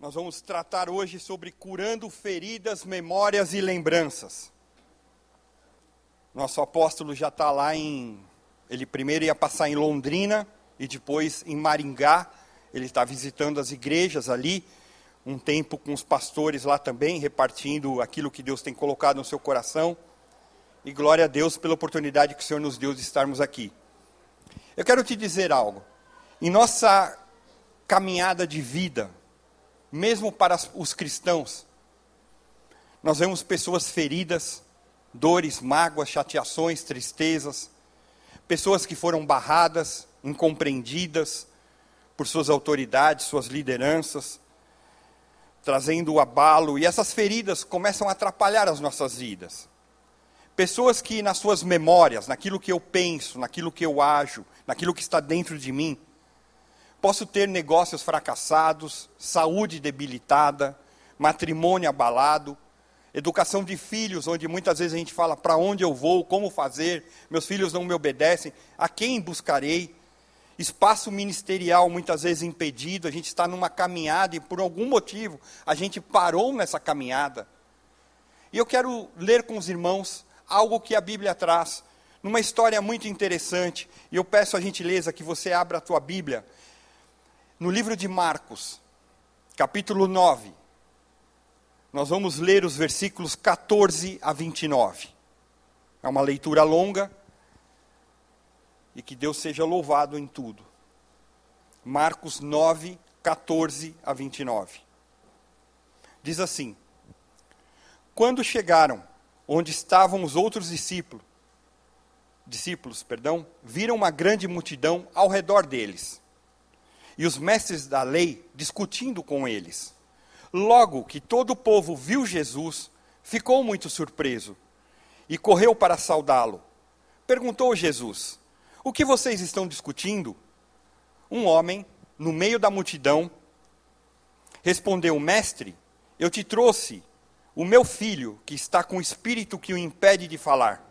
Nós vamos tratar hoje sobre curando feridas, memórias e lembranças. Nosso apóstolo já está lá em. Ele primeiro ia passar em Londrina e depois em Maringá. Ele está visitando as igrejas ali. Um tempo com os pastores lá também, repartindo aquilo que Deus tem colocado no seu coração. E glória a Deus pela oportunidade que o Senhor nos deu de estarmos aqui. Eu quero te dizer algo. Em nossa caminhada de vida, mesmo para os cristãos. Nós vemos pessoas feridas, dores, mágoas, chateações, tristezas, pessoas que foram barradas, incompreendidas por suas autoridades, suas lideranças, trazendo o abalo, e essas feridas começam a atrapalhar as nossas vidas. Pessoas que nas suas memórias, naquilo que eu penso, naquilo que eu ajo, naquilo que está dentro de mim, Posso ter negócios fracassados, saúde debilitada, matrimônio abalado, educação de filhos, onde muitas vezes a gente fala para onde eu vou, como fazer, meus filhos não me obedecem, a quem buscarei. Espaço ministerial muitas vezes impedido, a gente está numa caminhada e por algum motivo a gente parou nessa caminhada. E eu quero ler com os irmãos algo que a Bíblia traz, numa história muito interessante, e eu peço a gentileza que você abra a tua Bíblia no livro de Marcos, capítulo 9, nós vamos ler os versículos 14 a 29. É uma leitura longa e que Deus seja louvado em tudo. Marcos 9, 14 a 29. Diz assim: Quando chegaram onde estavam os outros discípulos, discípulos, perdão, viram uma grande multidão ao redor deles e os mestres da lei discutindo com eles. Logo que todo o povo viu Jesus, ficou muito surpreso e correu para saudá-lo. Perguntou Jesus: O que vocês estão discutindo? Um homem, no meio da multidão, respondeu: Mestre, eu te trouxe o meu filho, que está com o espírito que o impede de falar.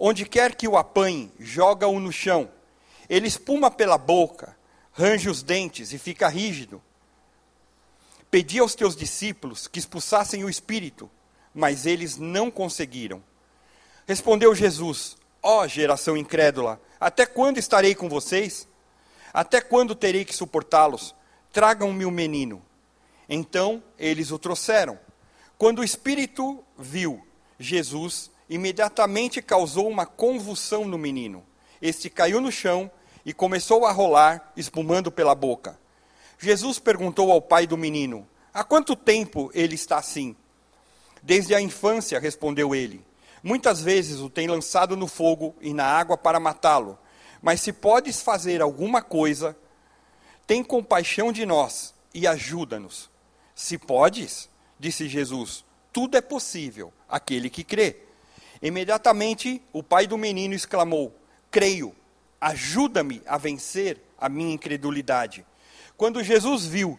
Onde quer que o apanhe, joga-o no chão. Ele espuma pela boca range os dentes e fica rígido. Pedi aos teus discípulos que expulsassem o espírito, mas eles não conseguiram. Respondeu Jesus: Ó oh, geração incrédula, até quando estarei com vocês? Até quando terei que suportá-los? Tragam-me o menino. Então eles o trouxeram. Quando o espírito viu Jesus, imediatamente causou uma convulsão no menino. Este caiu no chão e começou a rolar, espumando pela boca. Jesus perguntou ao pai do menino: Há quanto tempo ele está assim? Desde a infância, respondeu ele. Muitas vezes o tem lançado no fogo e na água para matá-lo. Mas se podes fazer alguma coisa, tem compaixão de nós e ajuda-nos. Se podes, disse Jesus, tudo é possível, aquele que crê. Imediatamente o pai do menino exclamou: Creio, ajuda-me a vencer a minha incredulidade. Quando Jesus viu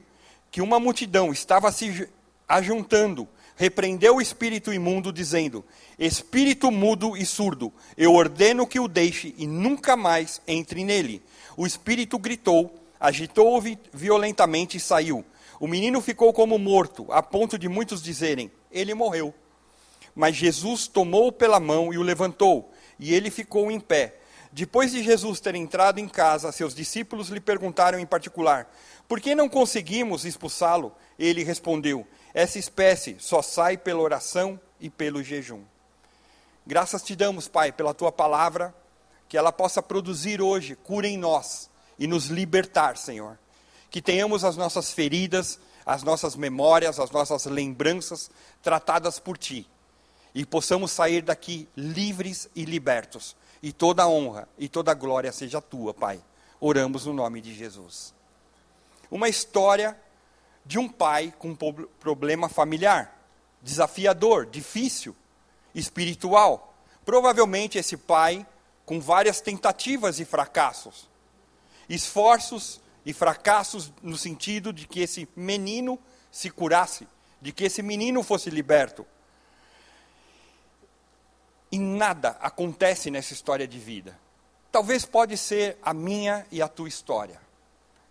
que uma multidão estava se ajuntando, repreendeu o espírito imundo, dizendo: Espírito mudo e surdo, eu ordeno que o deixe e nunca mais entre nele. O espírito gritou, agitou-o violentamente e saiu. O menino ficou como morto, a ponto de muitos dizerem: Ele morreu. Mas Jesus tomou-o pela mão e o levantou, e ele ficou em pé. Depois de Jesus ter entrado em casa, seus discípulos lhe perguntaram em particular: Por que não conseguimos expulsá-lo? Ele respondeu: Essa espécie só sai pela oração e pelo jejum. Graças te damos, Pai, pela tua palavra, que ela possa produzir hoje cura em nós e nos libertar, Senhor. Que tenhamos as nossas feridas, as nossas memórias, as nossas lembranças tratadas por ti e possamos sair daqui livres e libertos e toda a honra e toda a glória seja tua, Pai. Oramos no nome de Jesus. Uma história de um pai com problema familiar. desafiador, difícil, espiritual. Provavelmente esse pai com várias tentativas e fracassos. Esforços e fracassos no sentido de que esse menino se curasse, de que esse menino fosse liberto. E nada acontece nessa história de vida. Talvez pode ser a minha e a tua história.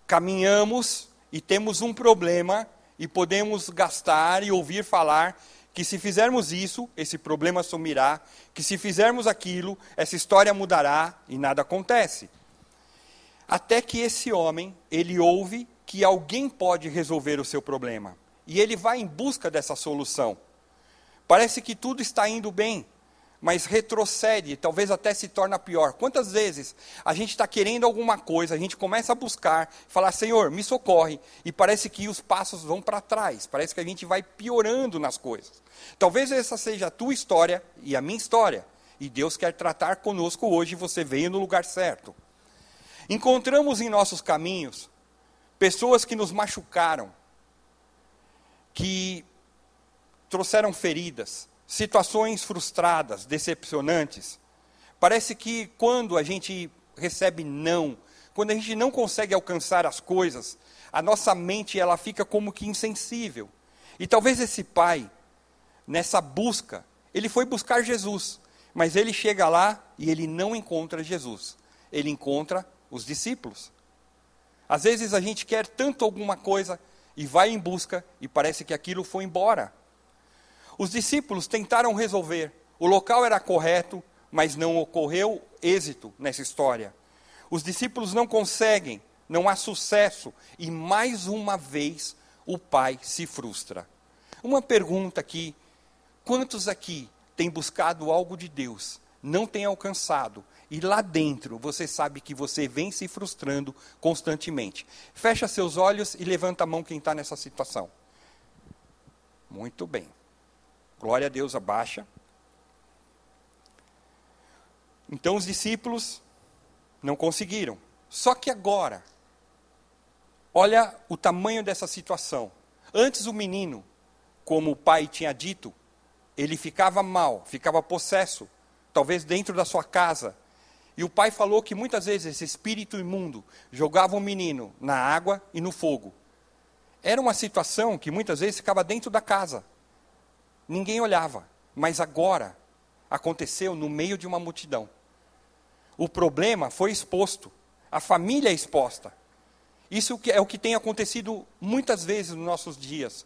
Caminhamos e temos um problema e podemos gastar e ouvir falar que se fizermos isso, esse problema sumirá, que se fizermos aquilo, essa história mudará e nada acontece. Até que esse homem, ele ouve que alguém pode resolver o seu problema. E ele vai em busca dessa solução. Parece que tudo está indo bem mas retrocede, talvez até se torna pior. Quantas vezes a gente está querendo alguma coisa, a gente começa a buscar, falar, Senhor, me socorre, e parece que os passos vão para trás, parece que a gente vai piorando nas coisas. Talvez essa seja a tua história e a minha história, e Deus quer tratar conosco hoje, você veio no lugar certo. Encontramos em nossos caminhos pessoas que nos machucaram, que trouxeram feridas, situações frustradas, decepcionantes. Parece que quando a gente recebe não, quando a gente não consegue alcançar as coisas, a nossa mente ela fica como que insensível. E talvez esse pai, nessa busca, ele foi buscar Jesus, mas ele chega lá e ele não encontra Jesus. Ele encontra os discípulos. Às vezes a gente quer tanto alguma coisa e vai em busca e parece que aquilo foi embora. Os discípulos tentaram resolver. O local era correto, mas não ocorreu êxito nessa história. Os discípulos não conseguem, não há sucesso, e mais uma vez o pai se frustra. Uma pergunta aqui: quantos aqui têm buscado algo de Deus, não têm alcançado, e lá dentro você sabe que você vem se frustrando constantemente? Fecha seus olhos e levanta a mão quem está nessa situação. Muito bem. Glória a Deus, abaixa. Então os discípulos não conseguiram. Só que agora, olha o tamanho dessa situação. Antes o menino, como o pai tinha dito, ele ficava mal, ficava possesso, talvez dentro da sua casa. E o pai falou que muitas vezes esse espírito imundo jogava o menino na água e no fogo. Era uma situação que muitas vezes ficava dentro da casa. Ninguém olhava, mas agora aconteceu no meio de uma multidão. O problema foi exposto, a família é exposta. Isso é o que tem acontecido muitas vezes nos nossos dias.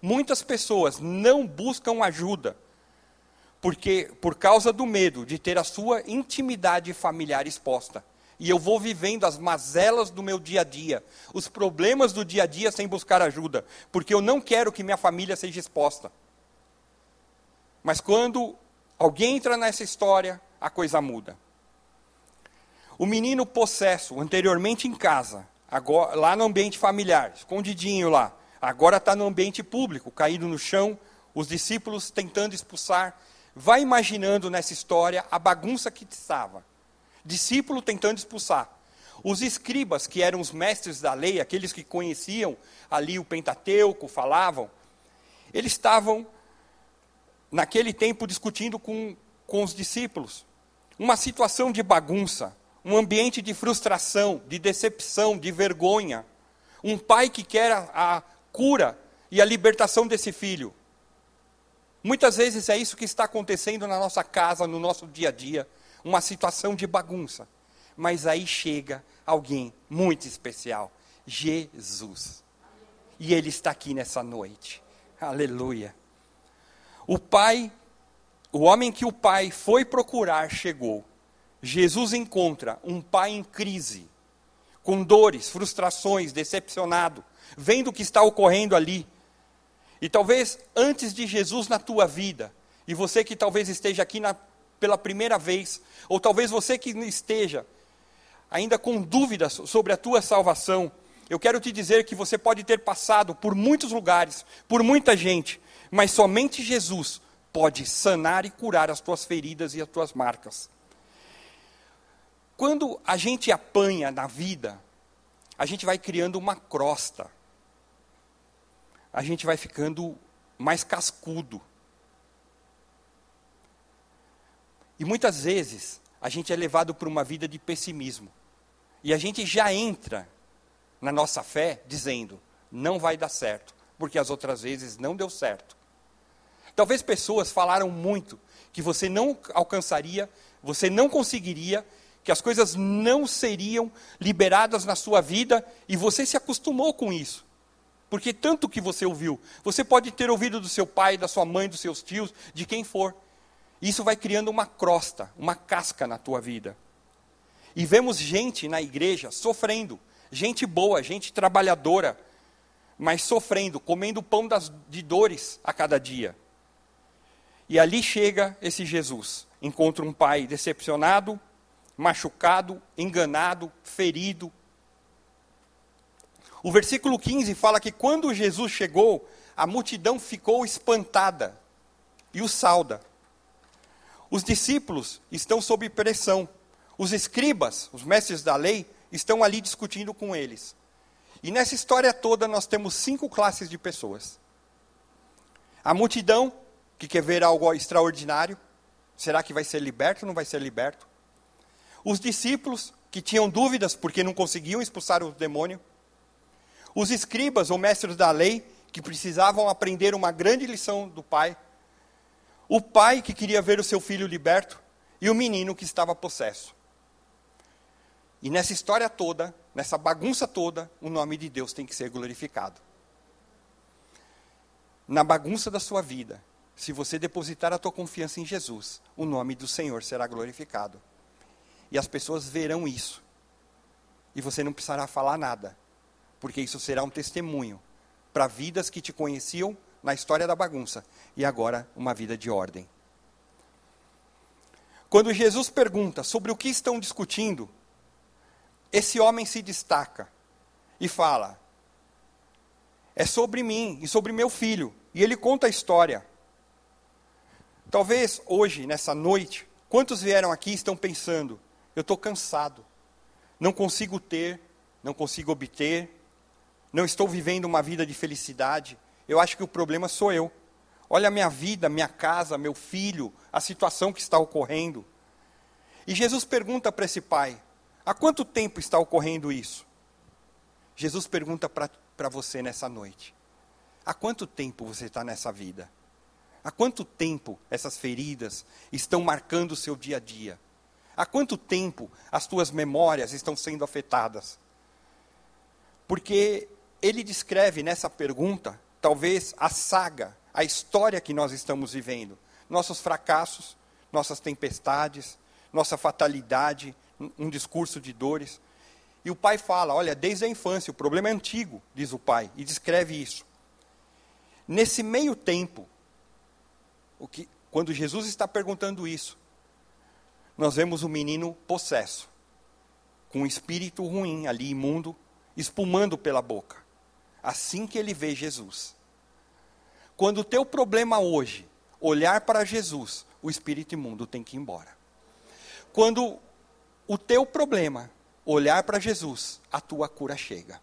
Muitas pessoas não buscam ajuda porque por causa do medo de ter a sua intimidade familiar exposta. E eu vou vivendo as mazelas do meu dia a dia, os problemas do dia a dia sem buscar ajuda, porque eu não quero que minha família seja exposta. Mas quando alguém entra nessa história, a coisa muda. O menino possesso, anteriormente em casa, agora, lá no ambiente familiar, escondidinho lá, agora está no ambiente público, caído no chão, os discípulos tentando expulsar. Vai imaginando nessa história a bagunça que estava. Discípulo tentando expulsar. Os escribas, que eram os mestres da lei, aqueles que conheciam ali o Pentateuco, falavam, eles estavam naquele tempo discutindo com, com os discípulos. Uma situação de bagunça, um ambiente de frustração, de decepção, de vergonha. Um pai que quer a, a cura e a libertação desse filho. Muitas vezes é isso que está acontecendo na nossa casa, no nosso dia a dia, uma situação de bagunça. Mas aí chega alguém muito especial, Jesus. E ele está aqui nessa noite. Aleluia. O pai, o homem que o pai foi procurar chegou. Jesus encontra um pai em crise, com dores, frustrações, decepcionado, vendo o que está ocorrendo ali. E talvez antes de Jesus na tua vida, e você que talvez esteja aqui na, pela primeira vez, ou talvez você que esteja ainda com dúvidas sobre a tua salvação, eu quero te dizer que você pode ter passado por muitos lugares, por muita gente, mas somente Jesus pode sanar e curar as tuas feridas e as tuas marcas. Quando a gente apanha na vida, a gente vai criando uma crosta. A gente vai ficando mais cascudo. E muitas vezes a gente é levado por uma vida de pessimismo. E a gente já entra na nossa fé dizendo: não vai dar certo, porque as outras vezes não deu certo. Talvez pessoas falaram muito que você não alcançaria, você não conseguiria, que as coisas não seriam liberadas na sua vida e você se acostumou com isso. Porque tanto que você ouviu, você pode ter ouvido do seu pai, da sua mãe, dos seus tios, de quem for. Isso vai criando uma crosta, uma casca na tua vida. E vemos gente na igreja sofrendo, gente boa, gente trabalhadora, mas sofrendo, comendo pão das, de dores a cada dia. E ali chega esse Jesus, encontra um pai decepcionado, machucado, enganado, ferido. O versículo 15 fala que quando Jesus chegou, a multidão ficou espantada e o sauda. Os discípulos estão sob pressão. Os escribas, os mestres da lei, estão ali discutindo com eles. E nessa história toda nós temos cinco classes de pessoas. A multidão, que quer ver algo extraordinário. Será que vai ser liberto ou não vai ser liberto? Os discípulos, que tinham dúvidas porque não conseguiam expulsar o demônio. Os escribas ou mestres da lei, que precisavam aprender uma grande lição do pai o pai que queria ver o seu filho liberto e o menino que estava possesso. E nessa história toda, nessa bagunça toda, o nome de Deus tem que ser glorificado. Na bagunça da sua vida, se você depositar a tua confiança em Jesus, o nome do Senhor será glorificado. E as pessoas verão isso. E você não precisará falar nada, porque isso será um testemunho para vidas que te conheciam na história da bagunça e agora uma vida de ordem. Quando Jesus pergunta sobre o que estão discutindo, esse homem se destaca e fala: é sobre mim e sobre meu filho. E ele conta a história. Talvez hoje, nessa noite, quantos vieram aqui estão pensando: eu estou cansado, não consigo ter, não consigo obter, não estou vivendo uma vida de felicidade, eu acho que o problema sou eu. Olha a minha vida, minha casa, meu filho, a situação que está ocorrendo. E Jesus pergunta para esse pai: há quanto tempo está ocorrendo isso? Jesus pergunta para você nessa noite: há quanto tempo você está nessa vida? Há quanto tempo essas feridas estão marcando o seu dia a dia? Há quanto tempo as tuas memórias estão sendo afetadas? Porque ele descreve nessa pergunta talvez a saga, a história que nós estamos vivendo. Nossos fracassos, nossas tempestades, nossa fatalidade, um discurso de dores. E o pai fala: olha, desde a infância, o problema é antigo, diz o pai, e descreve isso. Nesse meio tempo, o que, quando Jesus está perguntando isso, nós vemos o menino possesso, com um espírito ruim ali, imundo, espumando pela boca assim que ele vê Jesus. Quando o teu problema hoje olhar para Jesus, o espírito imundo tem que ir embora. Quando o teu problema olhar para Jesus, a tua cura chega.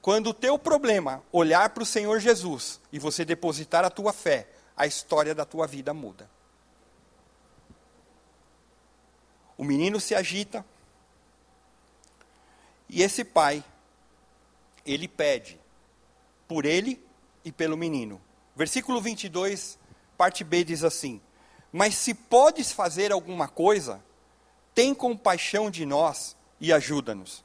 Quando o teu problema olhar para o Senhor Jesus e você depositar a tua fé, a história da tua vida muda. O menino se agita e esse pai, ele pede por ele e pelo menino. Versículo 22, parte B diz assim: Mas se podes fazer alguma coisa, tem compaixão de nós e ajuda-nos.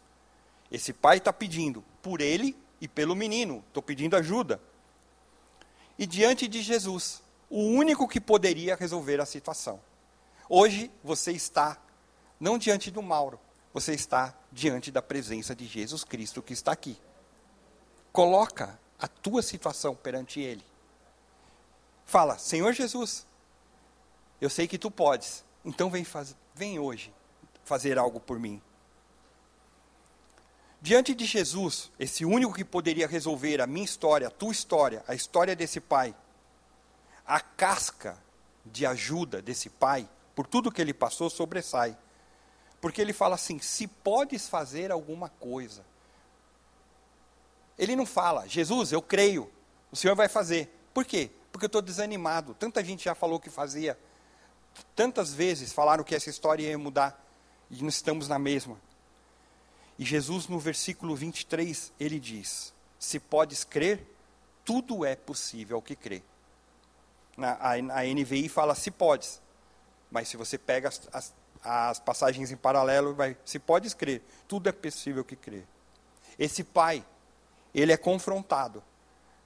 Esse pai está pedindo por ele e pelo menino, estou pedindo ajuda. E diante de Jesus, o único que poderia resolver a situação. Hoje você está não diante do Mauro, você está diante da presença de Jesus Cristo que está aqui. Coloca a tua situação perante Ele. Fala, Senhor Jesus, eu sei que tu podes, então vem, faz, vem hoje fazer algo por mim. Diante de Jesus, esse único que poderia resolver a minha história, a tua história, a história desse pai, a casca de ajuda desse pai, por tudo que ele passou, sobressai. Porque ele fala assim: se podes fazer alguma coisa, ele não fala, Jesus, eu creio, o Senhor vai fazer. Por quê? Porque eu estou desanimado. Tanta gente já falou que fazia. Tantas vezes falaram que essa história ia mudar. E nós estamos na mesma. E Jesus, no versículo 23, ele diz: Se podes crer, tudo é possível ao que crê. Na, a, a NVI fala se podes. Mas se você pega as, as, as passagens em paralelo, vai, se podes crer, tudo é possível que crê. Esse pai, ele é confrontado,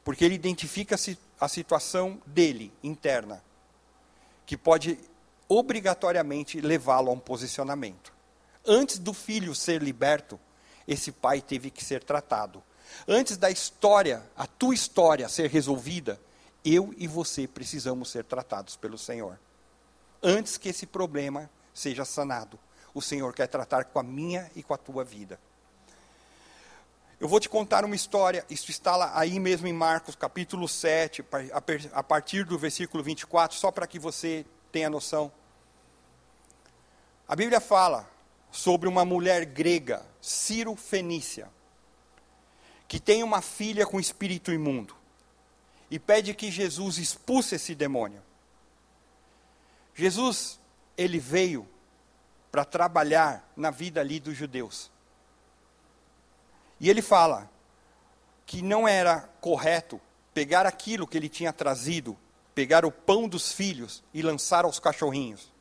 porque ele identifica a situação dele, interna, que pode obrigatoriamente levá-lo a um posicionamento. Antes do filho ser liberto, esse pai teve que ser tratado. Antes da história, a tua história ser resolvida, eu e você precisamos ser tratados pelo Senhor. Antes que esse problema seja sanado, o Senhor quer tratar com a minha e com a tua vida. Eu vou te contar uma história, isso está aí mesmo em Marcos, capítulo 7, a partir do versículo 24, só para que você tenha noção. A Bíblia fala sobre uma mulher grega, Ciro Fenícia, que tem uma filha com espírito imundo e pede que Jesus expulse esse demônio. Jesus, ele veio para trabalhar na vida ali dos judeus. E ele fala que não era correto pegar aquilo que ele tinha trazido, pegar o pão dos filhos e lançar aos cachorrinhos.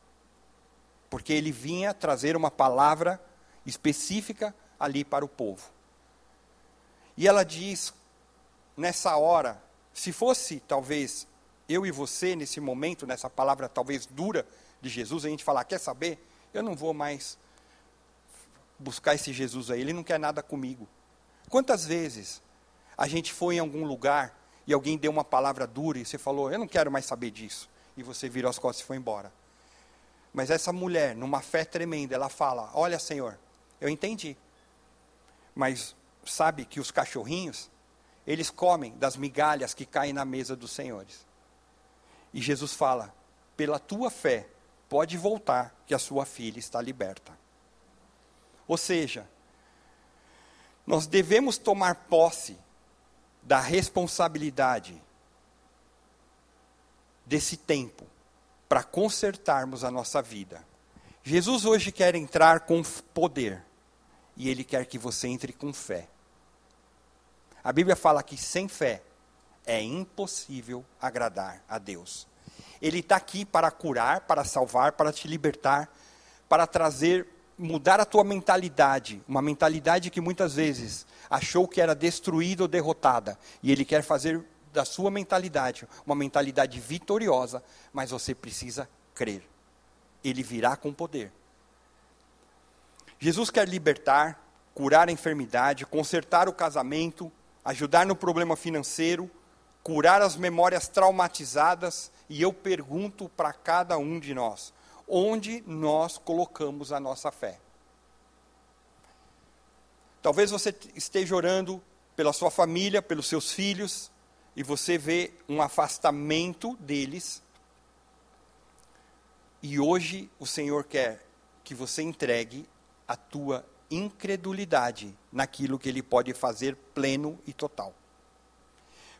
Porque ele vinha trazer uma palavra específica ali para o povo. E ela diz, nessa hora, se fosse talvez eu e você nesse momento, nessa palavra talvez dura de Jesus, a gente falar, quer saber? Eu não vou mais buscar esse Jesus aí, ele não quer nada comigo. Quantas vezes a gente foi em algum lugar e alguém deu uma palavra dura e você falou, eu não quero mais saber disso, e você virou as costas e foi embora. Mas essa mulher, numa fé tremenda, ela fala: Olha, Senhor, eu entendi, mas sabe que os cachorrinhos, eles comem das migalhas que caem na mesa dos senhores. E Jesus fala: pela tua fé, pode voltar, que a sua filha está liberta. Ou seja, nós devemos tomar posse da responsabilidade desse tempo para consertarmos a nossa vida. Jesus hoje quer entrar com poder e ele quer que você entre com fé. A Bíblia fala que sem fé é impossível agradar a Deus. Ele está aqui para curar, para salvar, para te libertar, para trazer, mudar a tua mentalidade, uma mentalidade que muitas vezes achou que era destruída ou derrotada, e Ele quer fazer da sua mentalidade uma mentalidade vitoriosa, mas você precisa crer. Ele virá com poder. Jesus quer libertar, curar a enfermidade, consertar o casamento, ajudar no problema financeiro, curar as memórias traumatizadas, e eu pergunto para cada um de nós: onde nós colocamos a nossa fé? Talvez você esteja orando pela sua família, pelos seus filhos, e você vê um afastamento deles. E hoje o Senhor quer que você entregue a tua incredulidade naquilo que Ele pode fazer pleno e total.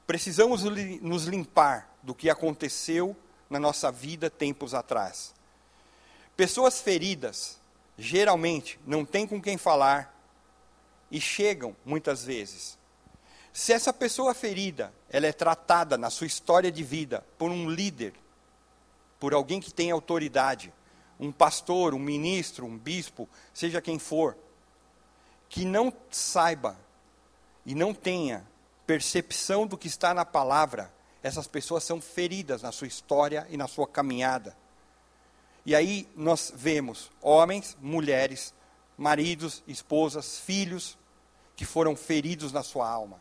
Precisamos nos limpar do que aconteceu na nossa vida tempos atrás. Pessoas feridas, geralmente, não têm com quem falar e chegam, muitas vezes. Se essa pessoa ferida, ela é tratada na sua história de vida por um líder, por alguém que tem autoridade, um pastor, um ministro, um bispo, seja quem for, que não saiba e não tenha percepção do que está na palavra, essas pessoas são feridas na sua história e na sua caminhada. E aí nós vemos homens, mulheres, maridos, esposas, filhos que foram feridos na sua alma.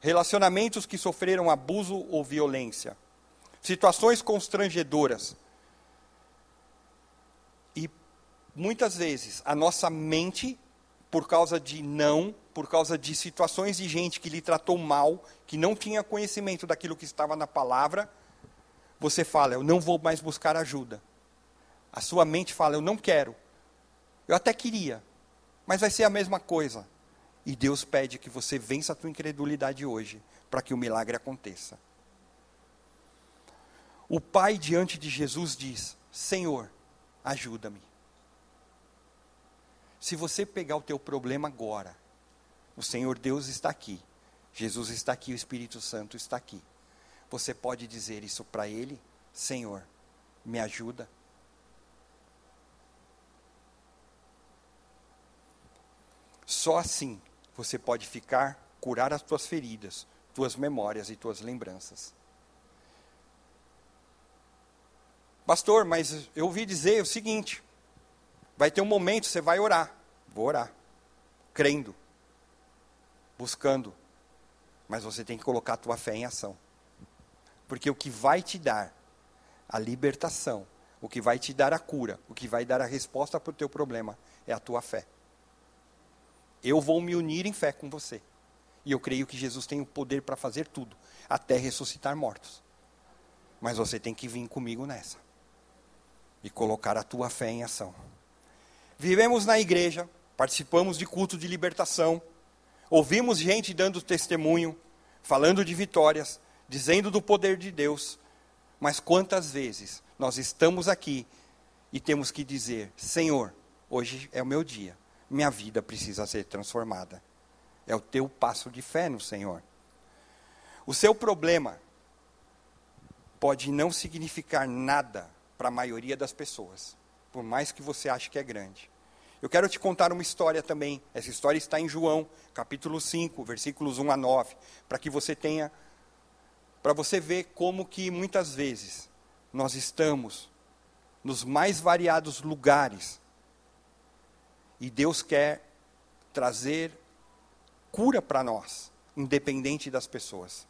Relacionamentos que sofreram abuso ou violência. Situações constrangedoras. E muitas vezes a nossa mente por causa de não, por causa de situações de gente que lhe tratou mal, que não tinha conhecimento daquilo que estava na palavra, você fala, eu não vou mais buscar ajuda. A sua mente fala, eu não quero. Eu até queria, mas vai ser a mesma coisa. E Deus pede que você vença a tua incredulidade hoje, para que o milagre aconteça. O pai diante de Jesus diz: Senhor, ajuda-me. Se você pegar o teu problema agora, o Senhor Deus está aqui, Jesus está aqui, o Espírito Santo está aqui. Você pode dizer isso para ele: Senhor, me ajuda. Só assim você pode ficar, curar as tuas feridas, tuas memórias e tuas lembranças. Pastor, mas eu ouvi dizer o seguinte: vai ter um momento, você vai orar. Vou orar, crendo, buscando, mas você tem que colocar a tua fé em ação. Porque o que vai te dar a libertação, o que vai te dar a cura, o que vai dar a resposta para o teu problema é a tua fé. Eu vou me unir em fé com você. E eu creio que Jesus tem o poder para fazer tudo, até ressuscitar mortos. Mas você tem que vir comigo nessa. E colocar a tua fé em ação. Vivemos na igreja, participamos de culto de libertação, ouvimos gente dando testemunho, falando de vitórias, dizendo do poder de Deus. Mas quantas vezes nós estamos aqui e temos que dizer: Senhor, hoje é o meu dia minha vida precisa ser transformada. É o teu passo de fé no Senhor. O seu problema pode não significar nada para a maioria das pessoas, por mais que você ache que é grande. Eu quero te contar uma história também. Essa história está em João, capítulo 5, versículos 1 a 9, para que você tenha para você ver como que muitas vezes nós estamos nos mais variados lugares e Deus quer trazer cura para nós, independente das pessoas.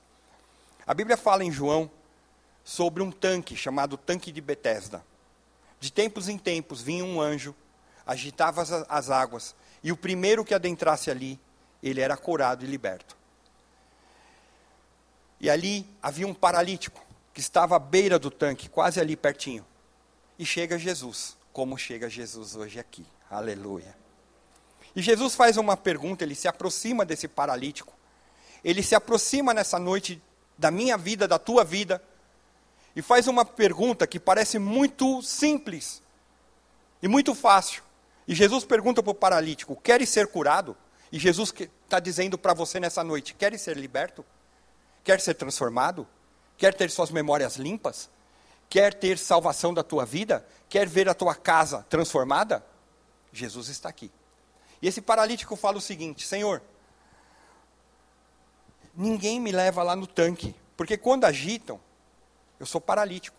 A Bíblia fala em João sobre um tanque chamado tanque de Betesda. De tempos em tempos vinha um anjo, agitava as, as águas, e o primeiro que adentrasse ali, ele era curado e liberto. E ali havia um paralítico que estava à beira do tanque, quase ali pertinho. E chega Jesus, como chega Jesus hoje aqui. Aleluia. E Jesus faz uma pergunta, ele se aproxima desse paralítico. Ele se aproxima nessa noite da minha vida, da tua vida, e faz uma pergunta que parece muito simples e muito fácil. E Jesus pergunta para o paralítico: Queres ser curado? E Jesus está dizendo para você nessa noite: Queres ser liberto? Quer ser transformado? Quer ter suas memórias limpas? Quer ter salvação da tua vida? Quer ver a tua casa transformada? Jesus está aqui. E esse paralítico fala o seguinte: Senhor, ninguém me leva lá no tanque, porque quando agitam, eu sou paralítico.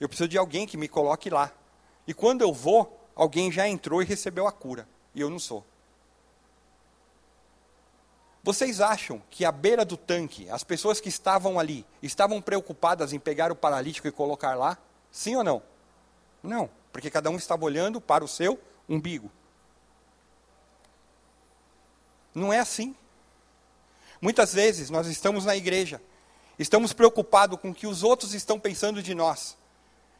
Eu preciso de alguém que me coloque lá. E quando eu vou, alguém já entrou e recebeu a cura, e eu não sou. Vocês acham que à beira do tanque, as pessoas que estavam ali, estavam preocupadas em pegar o paralítico e colocar lá? Sim ou não? Não, porque cada um estava olhando para o seu umbigo. Não é assim. Muitas vezes nós estamos na igreja, estamos preocupados com o que os outros estão pensando de nós.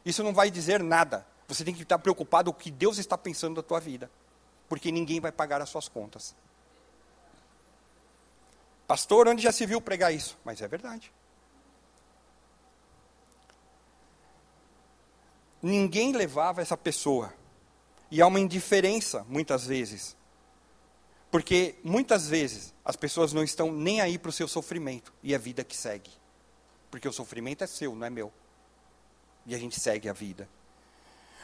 Isso não vai dizer nada. Você tem que estar preocupado com o que Deus está pensando da tua vida, porque ninguém vai pagar as suas contas. Pastor, onde já se viu pregar isso? Mas é verdade. Ninguém levava essa pessoa. E há uma indiferença, muitas vezes, porque muitas vezes as pessoas não estão nem aí para o seu sofrimento e a vida que segue. Porque o sofrimento é seu, não é meu. E a gente segue a vida.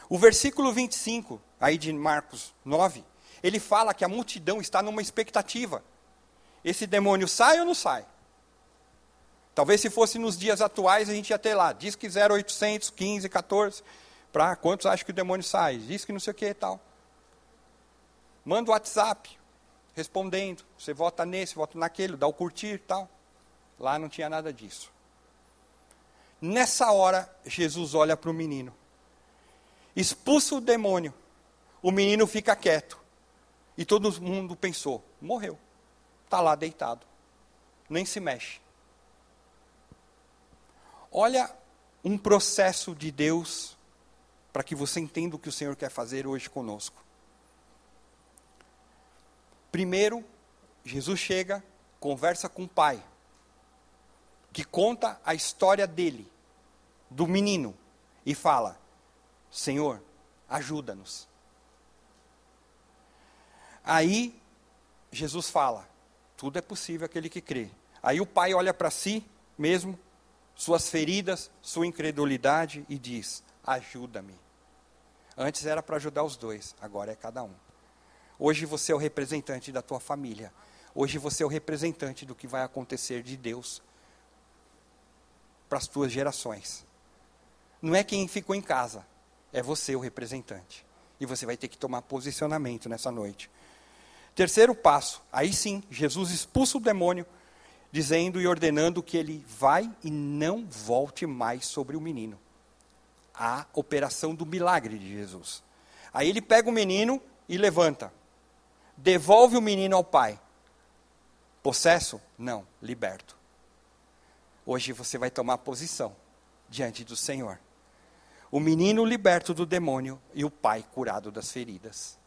O versículo 25, aí de Marcos 9, ele fala que a multidão está numa expectativa. Esse demônio sai ou não sai? Talvez se fosse nos dias atuais a gente ia ter lá, diz que 0800, 15, 14, para quantos acham que o demônio sai? Diz que não sei o que e tal. Manda o WhatsApp, respondendo. Você vota nesse, vota naquele, dá o curtir e tal. Lá não tinha nada disso. Nessa hora, Jesus olha para o menino. Expulsa o demônio. O menino fica quieto. E todo mundo pensou: morreu. Está lá deitado. Nem se mexe. Olha um processo de Deus para que você entenda o que o Senhor quer fazer hoje conosco. Primeiro, Jesus chega, conversa com o pai, que conta a história dele, do menino e fala: Senhor, ajuda-nos. Aí Jesus fala: tudo é possível aquele que crê. Aí o pai olha para si mesmo, suas feridas, sua incredulidade e diz: ajuda-me. Antes era para ajudar os dois, agora é cada um. Hoje você é o representante da tua família. Hoje você é o representante do que vai acontecer de Deus para as tuas gerações. Não é quem ficou em casa, é você o representante. E você vai ter que tomar posicionamento nessa noite. Terceiro passo, aí sim, Jesus expulsa o demônio, dizendo e ordenando que ele vai e não volte mais sobre o menino. A operação do milagre de Jesus. Aí ele pega o menino e levanta. Devolve o menino ao pai. Possesso? Não, liberto. Hoje você vai tomar posição diante do Senhor. O menino liberto do demônio e o pai curado das feridas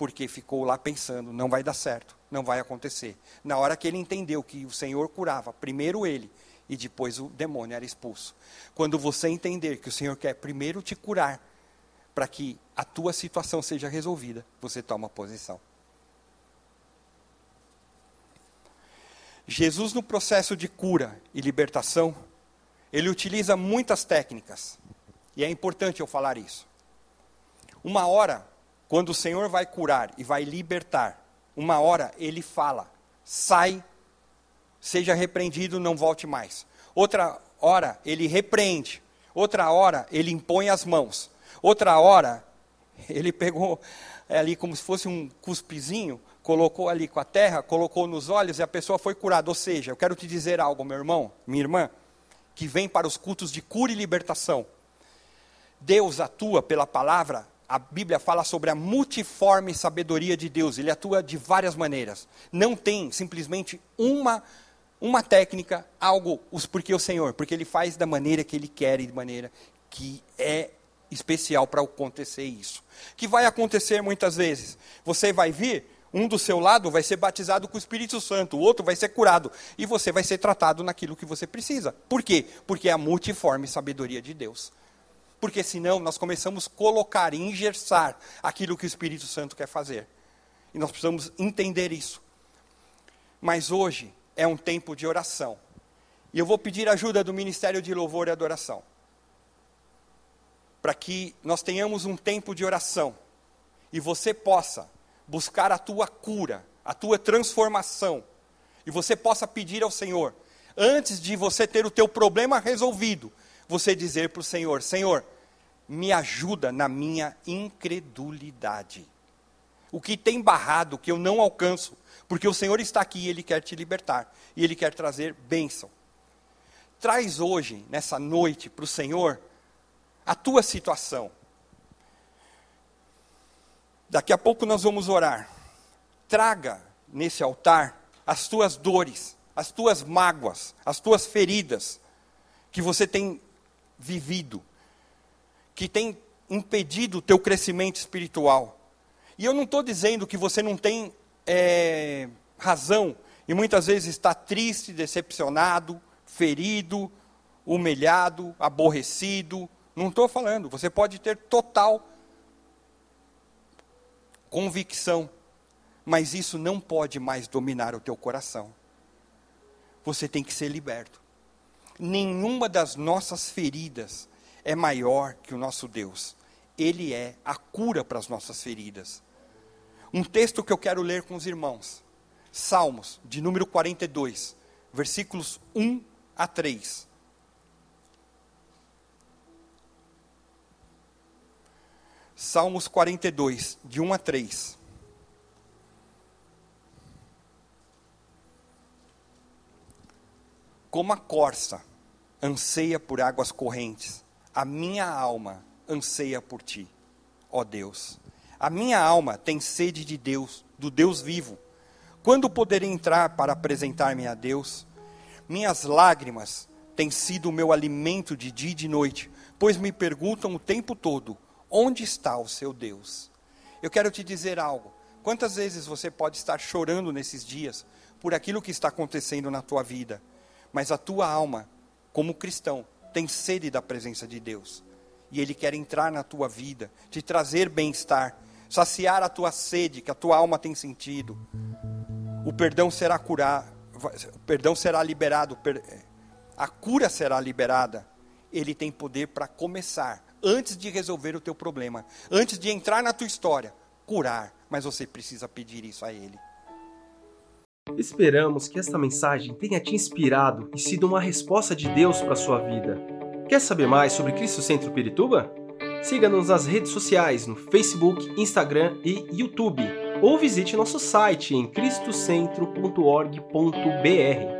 porque ficou lá pensando, não vai dar certo, não vai acontecer. Na hora que ele entendeu que o Senhor curava, primeiro ele e depois o demônio era expulso. Quando você entender que o Senhor quer primeiro te curar, para que a tua situação seja resolvida, você toma posição. Jesus, no processo de cura e libertação, ele utiliza muitas técnicas. E é importante eu falar isso. Uma hora, quando o Senhor vai curar e vai libertar, uma hora ele fala: sai, seja repreendido, não volte mais. Outra hora ele repreende. Outra hora ele impõe as mãos. Outra hora ele pegou ali como se fosse um cuspizinho, colocou ali com a terra, colocou nos olhos e a pessoa foi curada. Ou seja, eu quero te dizer algo, meu irmão, minha irmã, que vem para os cultos de cura e libertação. Deus atua pela palavra a Bíblia fala sobre a multiforme sabedoria de Deus. Ele atua de várias maneiras. Não tem simplesmente uma uma técnica, algo, porque o Senhor, porque ele faz da maneira que ele quer e de maneira que é especial para acontecer isso. Que vai acontecer muitas vezes. Você vai vir, um do seu lado vai ser batizado com o Espírito Santo, o outro vai ser curado e você vai ser tratado naquilo que você precisa. Por quê? Porque é a multiforme sabedoria de Deus porque senão nós começamos a colocar e engessar aquilo que o Espírito Santo quer fazer. E nós precisamos entender isso. Mas hoje é um tempo de oração. E eu vou pedir ajuda do Ministério de Louvor e Adoração. Para que nós tenhamos um tempo de oração. E você possa buscar a tua cura, a tua transformação. E você possa pedir ao Senhor, antes de você ter o teu problema resolvido, você dizer para o Senhor: Senhor, me ajuda na minha incredulidade. O que tem barrado, que eu não alcanço, porque o Senhor está aqui e Ele quer te libertar, e Ele quer trazer bênção. Traz hoje, nessa noite, para o Senhor, a tua situação. Daqui a pouco nós vamos orar. Traga nesse altar as tuas dores, as tuas mágoas, as tuas feridas que você tem vivido, que tem impedido o teu crescimento espiritual. E eu não estou dizendo que você não tem é, razão e muitas vezes está triste, decepcionado, ferido, humilhado, aborrecido. Não estou falando. Você pode ter total convicção, mas isso não pode mais dominar o teu coração. Você tem que ser liberto nenhuma das nossas feridas é maior que o nosso Deus. Ele é a cura para as nossas feridas. Um texto que eu quero ler com os irmãos. Salmos, de número 42, versículos 1 a 3. Salmos 42, de 1 a 3. Como a corça anseia por águas correntes. A minha alma anseia por ti, ó Deus. A minha alma tem sede de Deus, do Deus vivo. Quando poderei entrar para apresentar-me a Deus? Minhas lágrimas têm sido o meu alimento de dia e de noite, pois me perguntam o tempo todo: onde está o seu Deus? Eu quero te dizer algo. Quantas vezes você pode estar chorando nesses dias por aquilo que está acontecendo na tua vida, mas a tua alma como cristão, tem sede da presença de Deus. E Ele quer entrar na tua vida, te trazer bem-estar, saciar a tua sede, que a tua alma tem sentido. O perdão será curado, o perdão será liberado, a cura será liberada. Ele tem poder para começar, antes de resolver o teu problema, antes de entrar na tua história, curar. Mas você precisa pedir isso a Ele. Esperamos que esta mensagem tenha te inspirado e sido uma resposta de Deus para sua vida. Quer saber mais sobre Cristo Centro Pirituba? Siga-nos nas redes sociais no Facebook, Instagram e YouTube, ou visite nosso site em cristocentro.org.br.